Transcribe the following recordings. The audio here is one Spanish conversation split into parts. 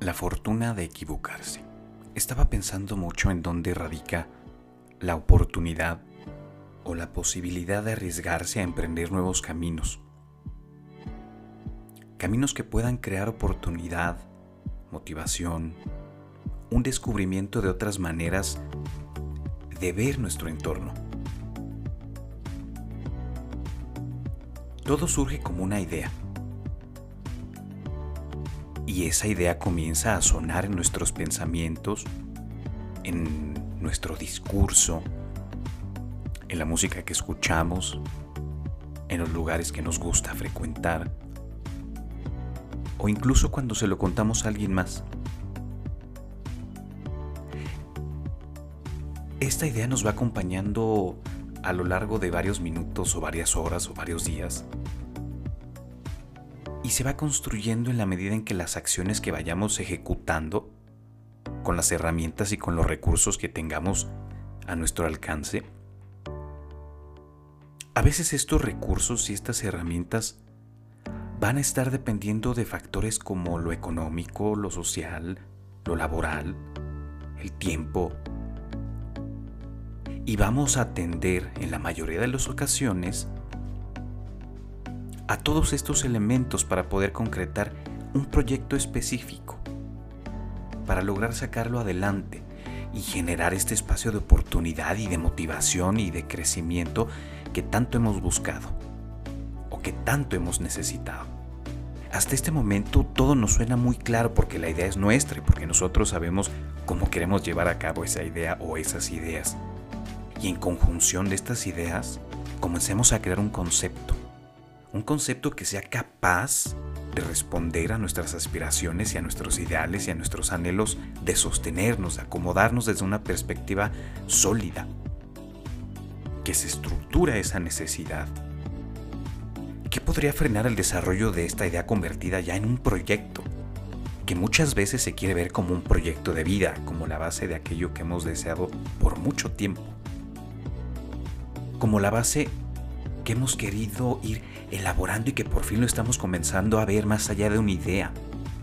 La fortuna de equivocarse. Estaba pensando mucho en dónde radica la oportunidad o la posibilidad de arriesgarse a emprender nuevos caminos. Caminos que puedan crear oportunidad, motivación, un descubrimiento de otras maneras de ver nuestro entorno. Todo surge como una idea y esa idea comienza a sonar en nuestros pensamientos, en nuestro discurso, en la música que escuchamos, en los lugares que nos gusta frecuentar, o incluso cuando se lo contamos a alguien más. Esta idea nos va acompañando a lo largo de varios minutos o varias horas o varios días se va construyendo en la medida en que las acciones que vayamos ejecutando, con las herramientas y con los recursos que tengamos a nuestro alcance, a veces estos recursos y estas herramientas van a estar dependiendo de factores como lo económico, lo social, lo laboral, el tiempo. Y vamos a atender en la mayoría de las ocasiones a todos estos elementos para poder concretar un proyecto específico, para lograr sacarlo adelante y generar este espacio de oportunidad y de motivación y de crecimiento que tanto hemos buscado o que tanto hemos necesitado. Hasta este momento todo nos suena muy claro porque la idea es nuestra y porque nosotros sabemos cómo queremos llevar a cabo esa idea o esas ideas. Y en conjunción de estas ideas, comencemos a crear un concepto, un concepto que sea capaz de responder a nuestras aspiraciones y a nuestros ideales y a nuestros anhelos, de sostenernos, de acomodarnos desde una perspectiva sólida, que se estructura esa necesidad. ¿Qué podría frenar el desarrollo de esta idea convertida ya en un proyecto? Que muchas veces se quiere ver como un proyecto de vida, como la base de aquello que hemos deseado por mucho tiempo. Como la base que hemos querido ir elaborando y que por fin lo estamos comenzando a ver más allá de una idea.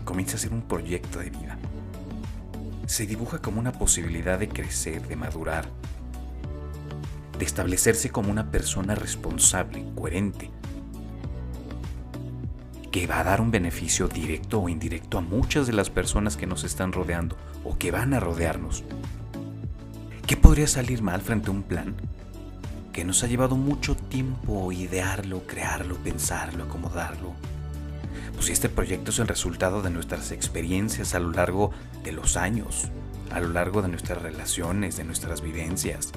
Comienza a ser un proyecto de vida. Se dibuja como una posibilidad de crecer, de madurar, de establecerse como una persona responsable, coherente, que va a dar un beneficio directo o indirecto a muchas de las personas que nos están rodeando o que van a rodearnos. ¿Qué podría salir mal frente a un plan que nos ha llevado mucho tiempo idearlo, crearlo, pensarlo, acomodarlo. Pues este proyecto es el resultado de nuestras experiencias a lo largo de los años, a lo largo de nuestras relaciones, de nuestras vivencias,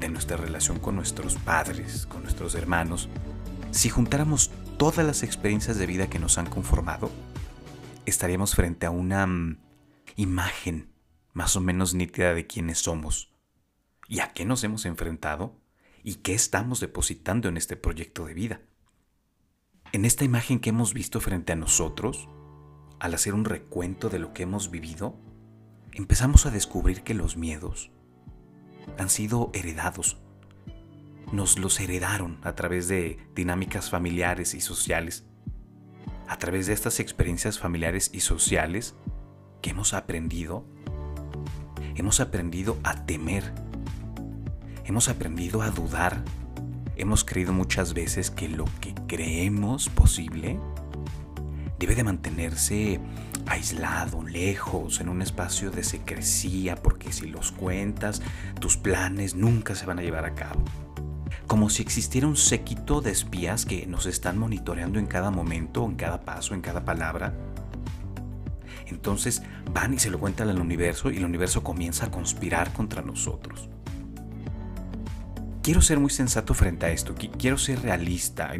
de nuestra relación con nuestros padres, con nuestros hermanos, si juntáramos todas las experiencias de vida que nos han conformado, estaríamos frente a una mm, imagen más o menos nítida de quiénes somos y a qué nos hemos enfrentado y qué estamos depositando en este proyecto de vida. En esta imagen que hemos visto frente a nosotros, al hacer un recuento de lo que hemos vivido, empezamos a descubrir que los miedos han sido heredados. Nos los heredaron a través de dinámicas familiares y sociales, a través de estas experiencias familiares y sociales que hemos aprendido, hemos aprendido a temer Hemos aprendido a dudar. Hemos creído muchas veces que lo que creemos posible debe de mantenerse aislado, lejos, en un espacio de secrecía, porque si los cuentas, tus planes nunca se van a llevar a cabo. Como si existiera un séquito de espías que nos están monitoreando en cada momento, en cada paso, en cada palabra. Entonces van y se lo cuentan al universo y el universo comienza a conspirar contra nosotros quiero ser muy sensato frente a esto, quiero ser realista,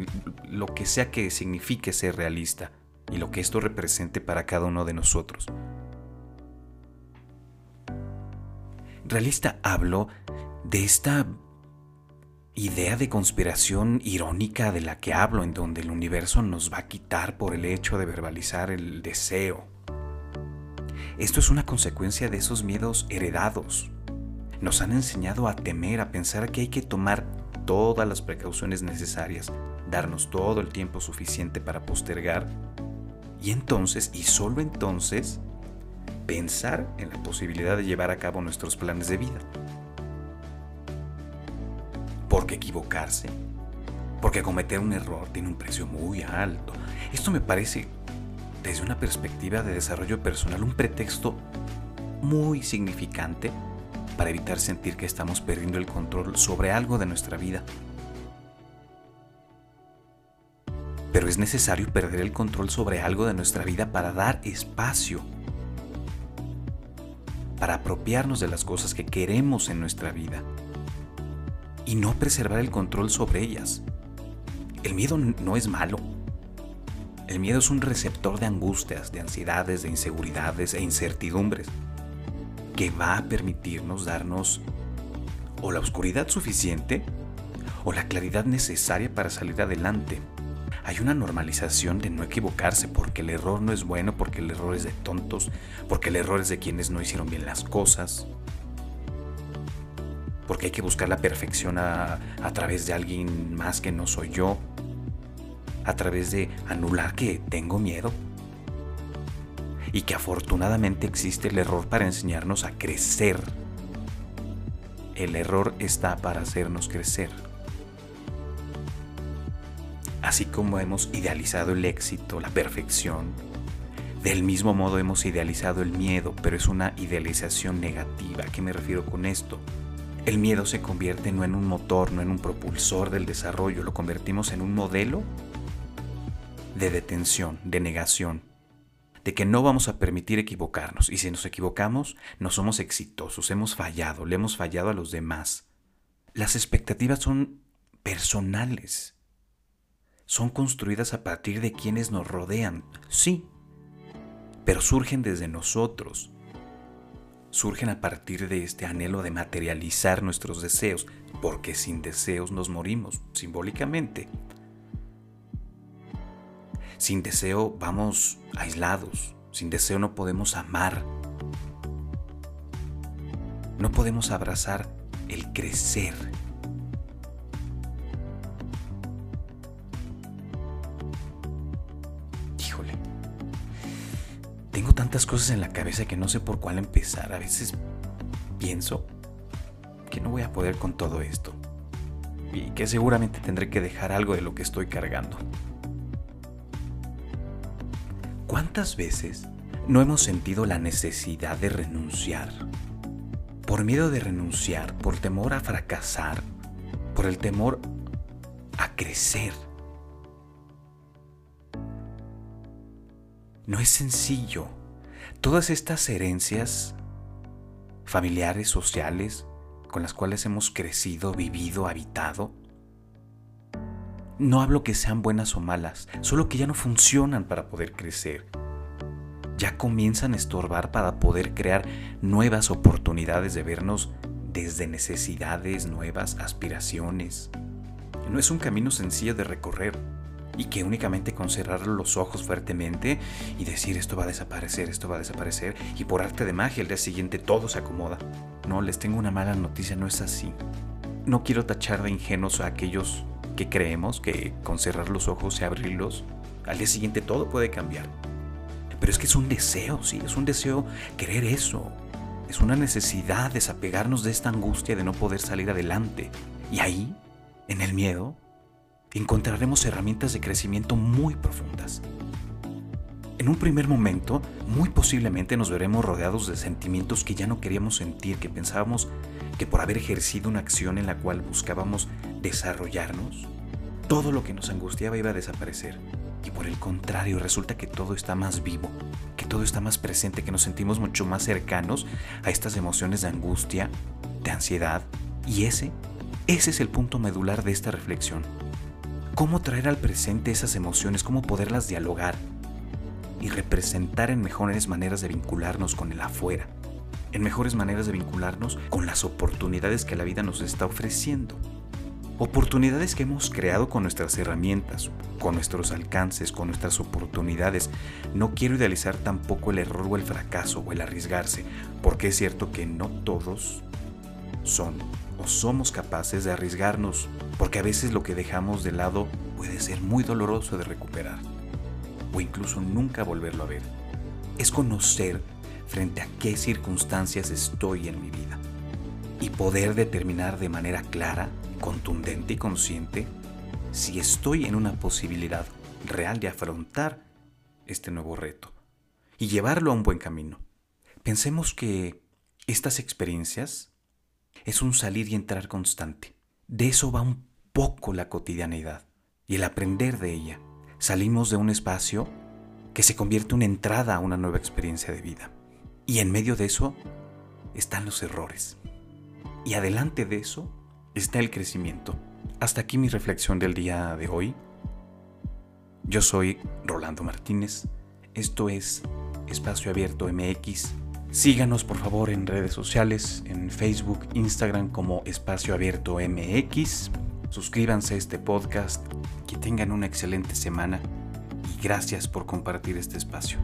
lo que sea que signifique ser realista y lo que esto represente para cada uno de nosotros. Realista hablo de esta idea de conspiración irónica de la que hablo, en donde el universo nos va a quitar por el hecho de verbalizar el deseo. Esto es una consecuencia de esos miedos heredados, nos han enseñado a temer, a pensar que hay que tomar todas las precauciones necesarias, darnos todo el tiempo suficiente para postergar. Y entonces, y solo entonces, pensar en la posibilidad de llevar a cabo nuestros planes de vida. Porque equivocarse, porque cometer un error tiene un precio muy alto. Esto me parece, desde una perspectiva de desarrollo personal, un pretexto muy significante para evitar sentir que estamos perdiendo el control sobre algo de nuestra vida. Pero es necesario perder el control sobre algo de nuestra vida para dar espacio, para apropiarnos de las cosas que queremos en nuestra vida y no preservar el control sobre ellas. El miedo no es malo. El miedo es un receptor de angustias, de ansiedades, de inseguridades e incertidumbres que va a permitirnos darnos o la oscuridad suficiente o la claridad necesaria para salir adelante. Hay una normalización de no equivocarse porque el error no es bueno, porque el error es de tontos, porque el error es de quienes no hicieron bien las cosas, porque hay que buscar la perfección a, a través de alguien más que no soy yo, a través de anular que tengo miedo y que afortunadamente existe el error para enseñarnos a crecer. El error está para hacernos crecer. Así como hemos idealizado el éxito, la perfección, del mismo modo hemos idealizado el miedo, pero es una idealización negativa. ¿A qué me refiero con esto? El miedo se convierte no en un motor, no en un propulsor del desarrollo, lo convertimos en un modelo de detención, de negación, de que no vamos a permitir equivocarnos y si nos equivocamos no somos exitosos, hemos fallado, le hemos fallado a los demás. Las expectativas son personales, son construidas a partir de quienes nos rodean, sí, pero surgen desde nosotros, surgen a partir de este anhelo de materializar nuestros deseos, porque sin deseos nos morimos, simbólicamente. Sin deseo vamos aislados, sin deseo no podemos amar, no podemos abrazar el crecer. Híjole, tengo tantas cosas en la cabeza que no sé por cuál empezar. A veces pienso que no voy a poder con todo esto y que seguramente tendré que dejar algo de lo que estoy cargando. ¿Cuántas veces no hemos sentido la necesidad de renunciar? Por miedo de renunciar, por temor a fracasar, por el temor a crecer. No es sencillo. Todas estas herencias familiares, sociales, con las cuales hemos crecido, vivido, habitado, no hablo que sean buenas o malas, solo que ya no funcionan para poder crecer. Ya comienzan a estorbar para poder crear nuevas oportunidades de vernos desde necesidades, nuevas aspiraciones. No es un camino sencillo de recorrer y que únicamente con cerrar los ojos fuertemente y decir esto va a desaparecer, esto va a desaparecer y por arte de magia el día siguiente todo se acomoda. No, les tengo una mala noticia, no es así. No quiero tachar de ingenuos a aquellos que creemos que con cerrar los ojos y abrirlos, al día siguiente todo puede cambiar. Pero es que es un deseo, sí, es un deseo querer eso. Es una necesidad desapegarnos de esta angustia de no poder salir adelante. Y ahí, en el miedo, encontraremos herramientas de crecimiento muy profundas. En un primer momento, muy posiblemente nos veremos rodeados de sentimientos que ya no queríamos sentir, que pensábamos que por haber ejercido una acción en la cual buscábamos desarrollarnos, todo lo que nos angustiaba iba a desaparecer. Y por el contrario, resulta que todo está más vivo, que todo está más presente, que nos sentimos mucho más cercanos a estas emociones de angustia, de ansiedad. Y ese, ese es el punto medular de esta reflexión. ¿Cómo traer al presente esas emociones? ¿Cómo poderlas dialogar? Y representar en mejores maneras de vincularnos con el afuera en mejores maneras de vincularnos con las oportunidades que la vida nos está ofreciendo. Oportunidades que hemos creado con nuestras herramientas, con nuestros alcances, con nuestras oportunidades. No quiero idealizar tampoco el error o el fracaso o el arriesgarse, porque es cierto que no todos son o somos capaces de arriesgarnos, porque a veces lo que dejamos de lado puede ser muy doloroso de recuperar, o incluso nunca volverlo a ver. Es conocer frente a qué circunstancias estoy en mi vida y poder determinar de manera clara, contundente y consciente si estoy en una posibilidad real de afrontar este nuevo reto y llevarlo a un buen camino. Pensemos que estas experiencias es un salir y entrar constante. De eso va un poco la cotidianidad y el aprender de ella. Salimos de un espacio que se convierte en entrada a una nueva experiencia de vida. Y en medio de eso están los errores. Y adelante de eso está el crecimiento. Hasta aquí mi reflexión del día de hoy. Yo soy Rolando Martínez. Esto es Espacio Abierto MX. Síganos por favor en redes sociales, en Facebook, Instagram como Espacio Abierto MX. Suscríbanse a este podcast. Que tengan una excelente semana y gracias por compartir este espacio.